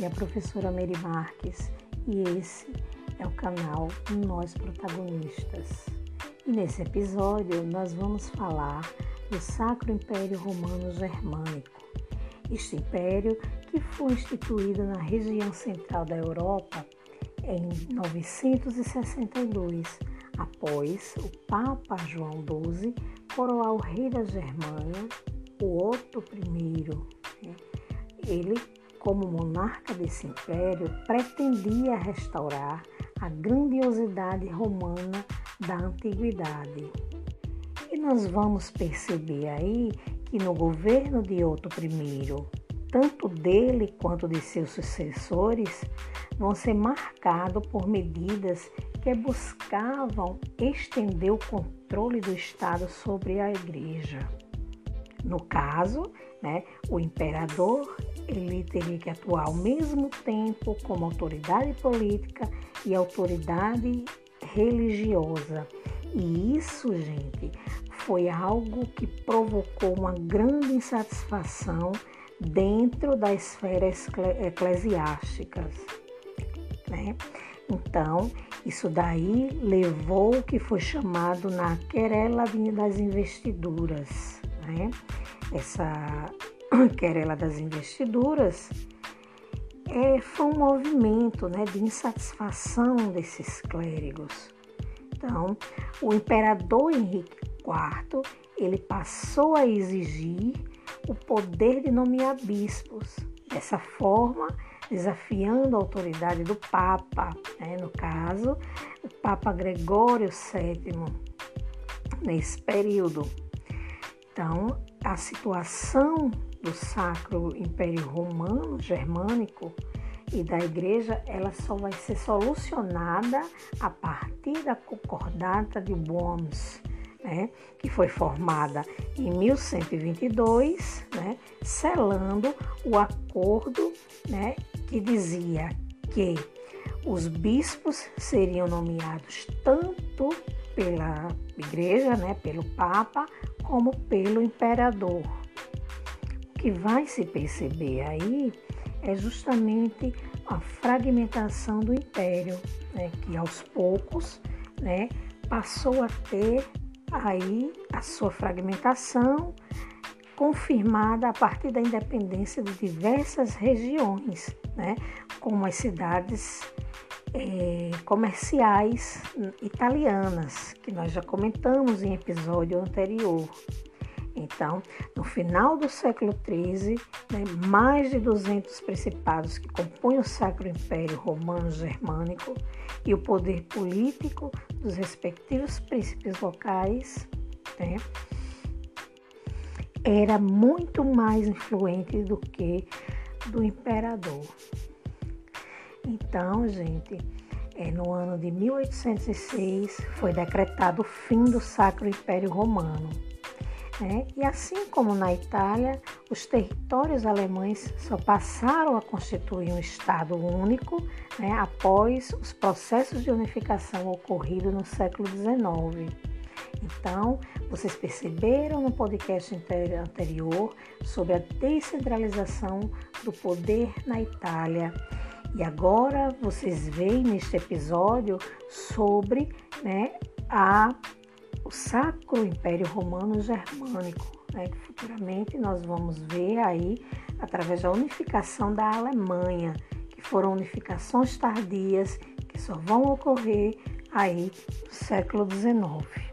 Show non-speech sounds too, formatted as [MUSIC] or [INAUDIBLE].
É a professora Mary Marques e esse é o canal Nós Protagonistas. E nesse episódio nós vamos falar do Sacro Império Romano Germânico. Este império que foi instituído na região central da Europa em 962, após o Papa João XII coroar o rei da Germânia, o Otto I. Ele como monarca desse império, pretendia restaurar a grandiosidade romana da antiguidade. E nós vamos perceber aí que no governo de Otto I, tanto dele quanto de seus sucessores, vão ser marcados por medidas que buscavam estender o controle do Estado sobre a Igreja. No caso, né, o imperador ele teria que atuar ao mesmo tempo como autoridade política e autoridade religiosa. E isso, gente, foi algo que provocou uma grande insatisfação dentro da esfera eclesiástica. Né? Então, isso daí levou o que foi chamado na querela das investiduras. Né? Essa [CLEARS THROAT] querela das investiduras, é, foi um movimento né, de insatisfação desses clérigos. Então, o imperador Henrique IV ele passou a exigir o poder de nomear bispos. Dessa forma, desafiando a autoridade do Papa, né, no caso, o Papa Gregório VII, nesse período. Então, a situação do Sacro Império Romano Germânico e da Igreja, ela só vai ser solucionada a partir da Concordata de Worms, né, que foi formada em 1122, né, selando o acordo né, que dizia que os bispos seriam nomeados tanto pela Igreja, né, pelo Papa, como pelo Imperador. Que vai se perceber aí é justamente a fragmentação do império, né, que aos poucos né, passou a ter aí a sua fragmentação confirmada a partir da independência de diversas regiões, né, como as cidades é, comerciais italianas, que nós já comentamos em episódio anterior. Então, no final do século XIII, né, mais de 200 principados que compõem o Sacro Império Romano Germânico e o poder político dos respectivos príncipes locais né, era muito mais influente do que do imperador. Então, gente, é, no ano de 1806 foi decretado o fim do Sacro Império Romano né? E assim como na Itália, os territórios alemães só passaram a constituir um Estado único né, após os processos de unificação ocorridos no século XIX. Então, vocês perceberam no podcast anterior sobre a descentralização do poder na Itália. E agora vocês veem neste episódio sobre né, a o Sacro Império Romano Germânico, né, que futuramente nós vamos ver aí através da unificação da Alemanha, que foram unificações tardias que só vão ocorrer aí no século XIX.